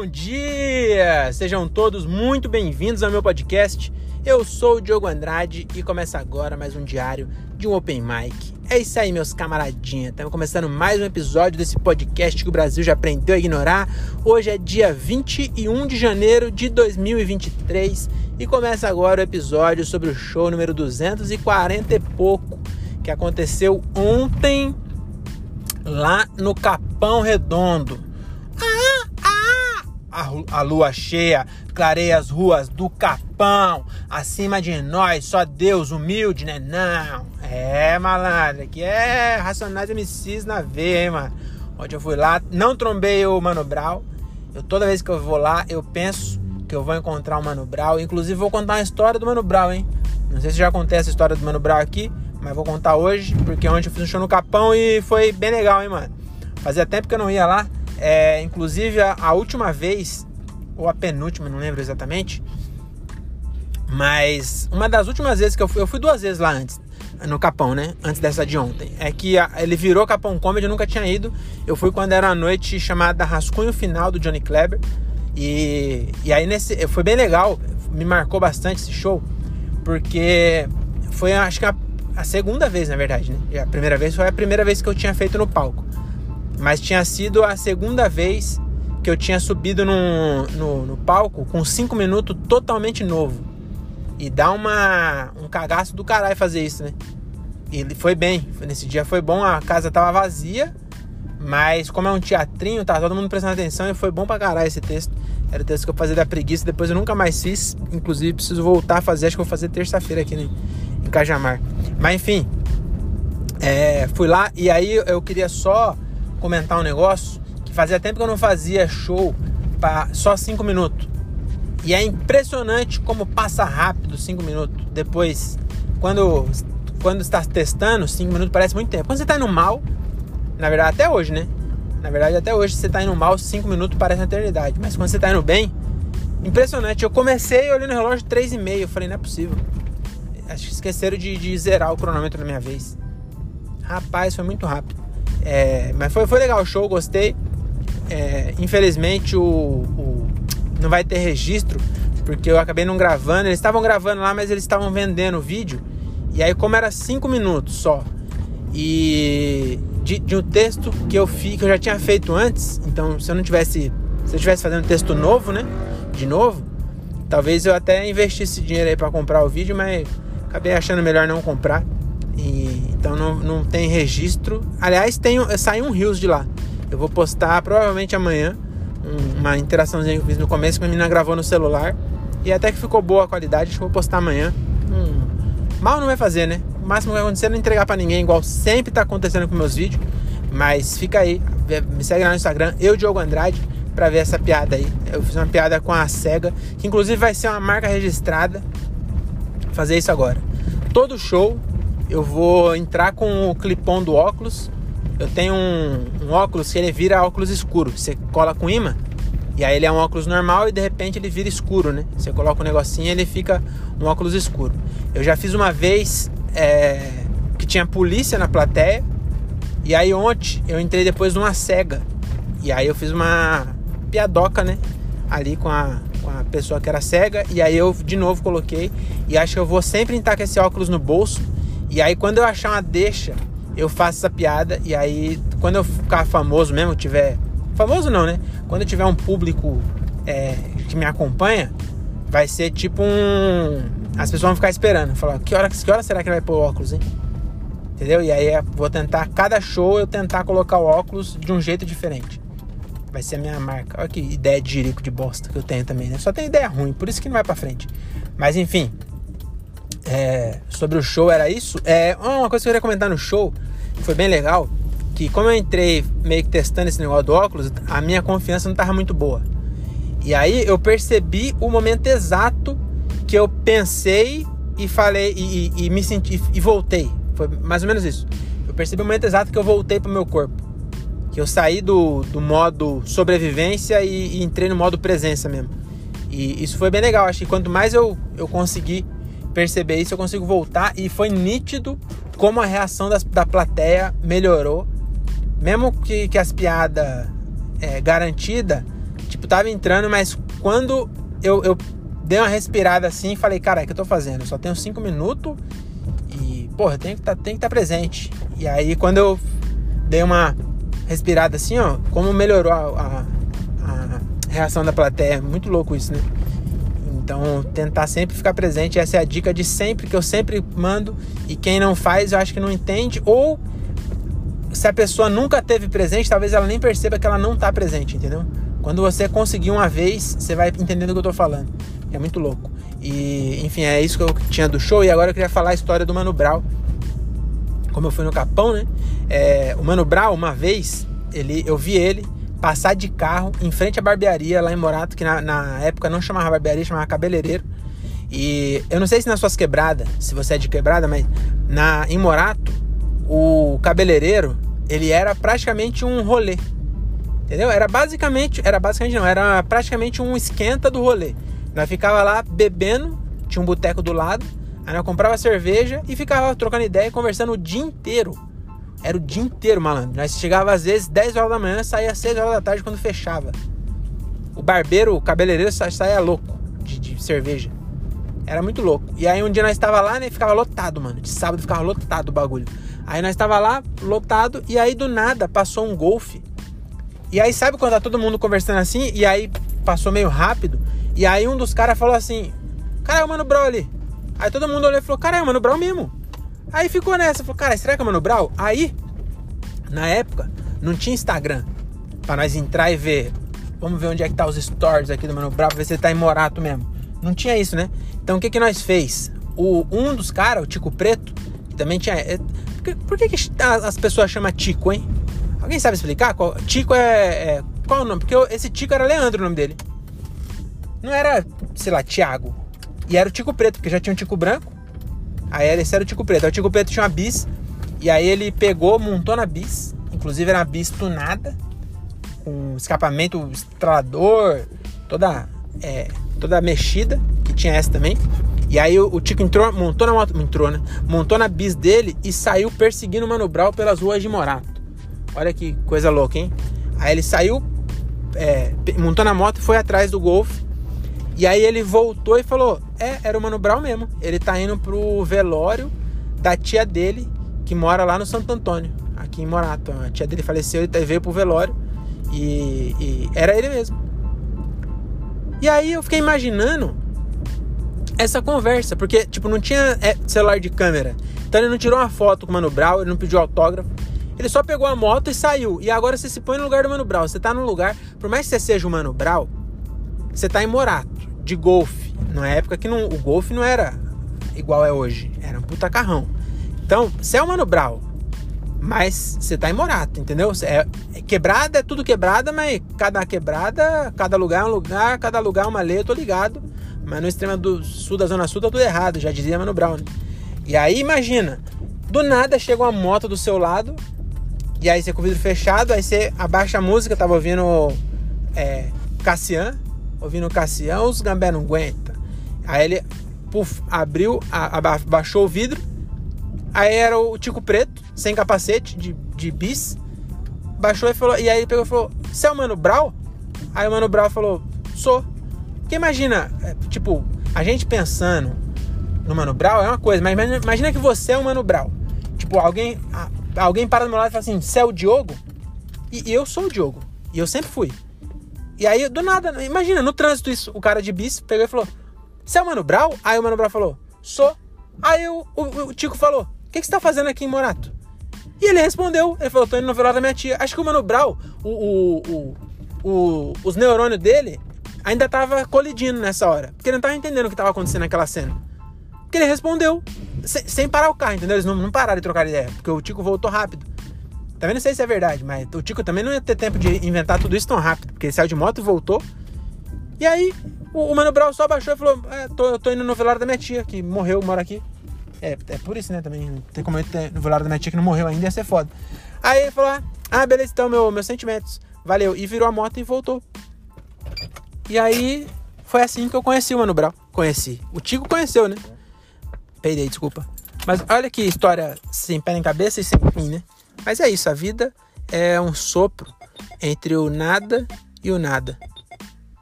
bom dia! Sejam todos muito bem-vindos ao meu podcast. Eu sou o Diogo Andrade e começa agora mais um diário de um Open Mic. É isso aí, meus camaradinhas. Estamos começando mais um episódio desse podcast que o Brasil já aprendeu a ignorar. Hoje é dia 21 de janeiro de 2023 e começa agora o episódio sobre o show número 240 e pouco que aconteceu ontem lá no Capão Redondo a, a lua cheia clareia as ruas do Capão. Acima de nós, só Deus humilde, né? Não. É, malandro, aqui é Racionais MCs na veia, hein, mano. Onde eu fui lá, não trombei o Mano Brown. Eu, toda vez que eu vou lá, eu penso que eu vou encontrar o Mano Brown. Inclusive, vou contar uma história do Mano Brown, hein? Não sei se já contei essa história do Mano Brown aqui, mas vou contar hoje, porque ontem eu fiz um show no Capão e foi bem legal, hein, mano? Fazia tempo que eu não ia lá. É, inclusive, a, a, última vez, ou a penúltima, não lembro exatamente, mas uma das últimas vezes que eu fui, eu fui duas vezes lá antes, no Capão, né? Antes dessa de ontem. É que a, ele virou Capão Comedy, eu nunca tinha ido. Eu fui quando era a noite chamada Rascunho Final do Johnny Kleber. E, e aí nesse, foi bem legal, me marcou bastante esse show, porque foi acho que a, a segunda vez, na verdade, né? A primeira vez foi a primeira vez que eu tinha feito no palco. Mas tinha sido a segunda vez que eu tinha subido no, no, palco com cinco minutos totalmente novo. E dá uma, um cagaço do caralho fazer isso, né? E foi bem. Nesse dia foi bom, a casa tava vazia. Mas como é um teatrinho, tá todo mundo prestando atenção e foi bom pra caralho esse texto. Era o texto que eu fazia da preguiça, depois eu nunca mais fiz. Inclusive preciso voltar a fazer, acho que vou fazer terça-feira aqui né, em Cajamar. Mas enfim, é, fui lá e aí eu queria só comentar um negócio que fazia tempo que eu não fazia show para só 5 minutos. E é impressionante como passa rápido 5 minutos. Depois, quando, quando está testando, 5 minutos parece muito tempo. Quando você está indo mal, na verdade até hoje, né? Na verdade até hoje você está indo mal, 5 minutos parece uma eternidade. Mas quando você está indo bem, impressionante. Eu comecei olhando o relógio 3 e meio, eu falei, não é possível. Acho que esqueceram de, de zerar o cronômetro na minha vez. Rapaz, foi muito rápido. É, mas foi, foi legal o show, gostei. É, infelizmente o, o, não vai ter registro, porque eu acabei não gravando. Eles estavam gravando lá, mas eles estavam vendendo o vídeo. E aí, como era 5 minutos só, e de, de, um texto que eu fiz, que eu já tinha feito antes, então se eu não tivesse. Se eu estivesse fazendo um texto novo, né? De novo, talvez eu até investisse dinheiro aí para comprar o vídeo, mas acabei achando melhor não comprar. Então não, não tem registro. Aliás, tem, saiu um Rios de lá. Eu vou postar provavelmente amanhã uma interaçãozinha que eu fiz no começo que a menina gravou no celular. E até que ficou boa a qualidade, acho que vou postar amanhã. Hum, mal não vai fazer, né? O máximo que vai acontecer é não entregar para ninguém, igual sempre tá acontecendo com meus vídeos. Mas fica aí, me segue lá no Instagram, eu Diogo Andrade, para ver essa piada aí. Eu fiz uma piada com a SEGA, que inclusive vai ser uma marca registrada. Fazer isso agora. Todo show eu vou entrar com o clipão do óculos. Eu tenho um, um, óculos que ele vira óculos escuro. Você cola com imã e aí ele é um óculos normal e de repente ele vira escuro, né? Você coloca um negocinho e ele fica um óculos escuro. Eu já fiz uma vez é, que tinha polícia na plateia e aí ontem eu entrei depois numa cega e aí eu fiz uma piadoca, né? Ali com a, com a pessoa que era cega e aí eu de novo coloquei e acho que eu vou sempre estar com esse óculos no bolso e aí quando eu achar uma deixa, eu faço essa piada. E aí quando eu ficar famoso mesmo, tiver. Famoso não, né? Quando eu tiver um público é, que me acompanha, vai ser tipo um. As pessoas vão ficar esperando. Falar, que hora, que hora será que ele vai pôr óculos, hein? Entendeu? E aí é, vou tentar, cada show eu tentar colocar o óculos de um jeito diferente. Vai ser a minha marca. Olha que ideia de jirico de bosta que eu tenho também, né? Só tem ideia ruim, por isso que não vai pra frente. Mas enfim, é, sobre o show era isso. É, uma coisa que eu queria comentar no show, que foi bem legal, que como eu entrei meio que testando esse negócio do óculos, a minha confiança não estava muito boa. E aí eu percebi o momento exato que eu pensei e falei e, e, e me senti e voltei. Foi mais ou menos isso. Eu percebi o momento exato que eu voltei para o meu corpo. Que eu saí do, do modo sobrevivência e, e entrei no modo presença mesmo. E isso foi bem legal. Acho que quanto mais eu, eu consegui perceber isso, eu consigo voltar e foi nítido como a reação das, da plateia melhorou. Mesmo que, que as piadas é, garantida tipo, tava entrando, mas quando eu, eu dei uma respirada assim, falei, cara, o que eu tô fazendo? Eu só tenho cinco minutos e, porra, tem que tá, estar tá presente. E aí, quando eu dei uma respirada assim, ó, como melhorou a, a, a reação da plateia. É muito louco isso, né? Então, tentar sempre ficar presente. Essa é a dica de sempre, que eu sempre mando. E quem não faz, eu acho que não entende. Ou se a pessoa nunca teve presente, talvez ela nem perceba que ela não está presente, entendeu? Quando você conseguir uma vez, você vai entendendo o que eu tô falando. É muito louco. E, enfim, é isso que eu tinha do show. E agora eu queria falar a história do Mano Brown. Como eu fui no Capão, né? É, o Mano Brown, uma vez, ele, eu vi ele passar de carro em frente à barbearia lá em Morato, que na, na época não chamava barbearia, chamava cabeleireiro. E eu não sei se nas suas quebradas, se você é de quebrada, mas na, em Morato, o cabeleireiro, ele era praticamente um rolê. Entendeu? Era basicamente, era basicamente não, era praticamente um esquenta do rolê. Nós ficava lá bebendo, tinha um boteco do lado, aí nós comprava cerveja e ficava trocando ideia e conversando o dia inteiro. Era o dia inteiro, malandro. Nós chegava às vezes 10 horas da manhã, saía 6 horas da tarde quando fechava. O barbeiro, o cabeleireiro saía louco de, de cerveja. Era muito louco. E aí um dia nós estava lá, né? Ficava lotado, mano. De sábado ficava lotado o bagulho. Aí nós estava lá, lotado, e aí do nada passou um golfe e aí, sabe quando tá todo mundo conversando assim? E aí passou meio rápido. E aí um dos caras falou assim: Cara, é o Mano Brown ali. Aí todo mundo olhou e falou: Cara, é o Mano Brown mesmo. Aí ficou nessa, falou: Cara, será que é o Mano Brown? Aí, na época, não tinha Instagram pra nós entrar e ver. Vamos ver onde é que tá os stories aqui do Mano Brown, pra ver se ele tá em Morato mesmo. Não tinha isso, né? Então o que que nós fez? O, um dos caras, o Tico Preto, que também tinha. É, por que, que, as pessoas chamam Tico, hein? Alguém sabe explicar? Qual, Tico é, é, Qual o nome? Porque eu, esse Tico era Leandro o nome dele. Não era, sei lá, Tiago. E era o Tico Preto, porque já tinha um Tico Branco. Aí esse era o Tico Preto. Aí o Tico Preto tinha uma bis. E aí ele pegou, montou na bis. Inclusive era uma bis tunada. Com escapamento estralador. Toda, é, toda mexida. Que tinha essa também. E aí o, Tico entrou, montou na moto. Entrou, né? Montou na bis dele e saiu perseguindo o Mano Brown pelas ruas de Morato. Olha que coisa louca, hein? Aí ele saiu, é, montou na moto e foi atrás do Golf. E aí ele voltou e falou: É, era o Mano Brown mesmo. Ele tá indo pro velório da tia dele, que mora lá no Santo Antônio, aqui em Morato. A tia dele faleceu e veio pro velório. E, e era ele mesmo. E aí eu fiquei imaginando essa conversa, porque, tipo, não tinha é, celular de câmera. Então ele não tirou uma foto com o Mano Brown, ele não pediu autógrafo. Ele só pegou a moto e saiu. E agora você se põe no lugar do Mano Brown. Você tá no lugar, por mais que você seja o Mano Brown, você tá em Morato, de golfe. Na época que não, o golfe não era igual é hoje. Era um puta carrão. Então, você é o Mano Brown, mas você tá em Morato, entendeu? É, é, quebrada é tudo quebrada, mas cada quebrada, cada lugar é um lugar, cada lugar é uma lei, eu tô ligado. Mas no extremo do sul da Zona Sul tá tudo errado, já dizia Mano Brown. Né? E aí, imagina, do nada chega uma moto do seu lado e aí você com o vidro fechado, aí você abaixa a música, tava ouvindo é, Cassian, ouvindo Cassian, os gambé não aguenta. Aí ele puf, abriu, abaixou o vidro. Aí era o Tico Preto, sem capacete, de, de bis. Baixou e falou. E aí pegou e falou: Você é o Mano Brau? Aí o Mano Brau falou: Sou. Porque imagina, é, tipo, a gente pensando no Mano Brau é uma coisa, mas imagina, imagina que você é o Mano Brau. Tipo, alguém alguém para do meu lado e fala assim: Você é o Diogo? E, e, eu sou o Diogo. E eu sempre fui. E aí, do nada, imagina, no trânsito, isso, o cara de bis pegou e falou: Você é o Mano Brau? Aí o Mano Brau falou: Sou. Aí o, o, o Tico falou: O que, que você tá fazendo aqui em Morato? E ele respondeu: Ele falou: Tô indo no velório da minha tia. Acho que o Mano Brau, o, o, os neurônios dele ainda tava colidindo nessa hora. Porque ele não tava entendendo o que tava acontecendo naquela cena. Porque ele respondeu sem, sem parar o carro, entendeu? Eles não, não pararam de trocar ideia, porque o Tico voltou rápido. Também não sei se é verdade, mas o Tico também não ia ter tempo de inventar tudo isso tão rápido, porque ele saiu de moto e voltou. E aí o, o Mano Brown só baixou e falou: é, tô, tô indo no velório da minha tia, que morreu, mora aqui. É, é por isso, né? Também não tem como eu ter no velório da minha tia que não morreu ainda, ia ser foda. Aí ele falou: ah, beleza, então, meu, meus sentimentos. Valeu. E virou a moto e voltou. E aí foi assim que eu conheci o Mano Brown. Conheci. O Tico conheceu, né? Peidei, desculpa. Mas olha que história sem pé nem cabeça e sem fim, né? Mas é isso, a vida é um sopro entre o nada e o nada.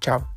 Tchau.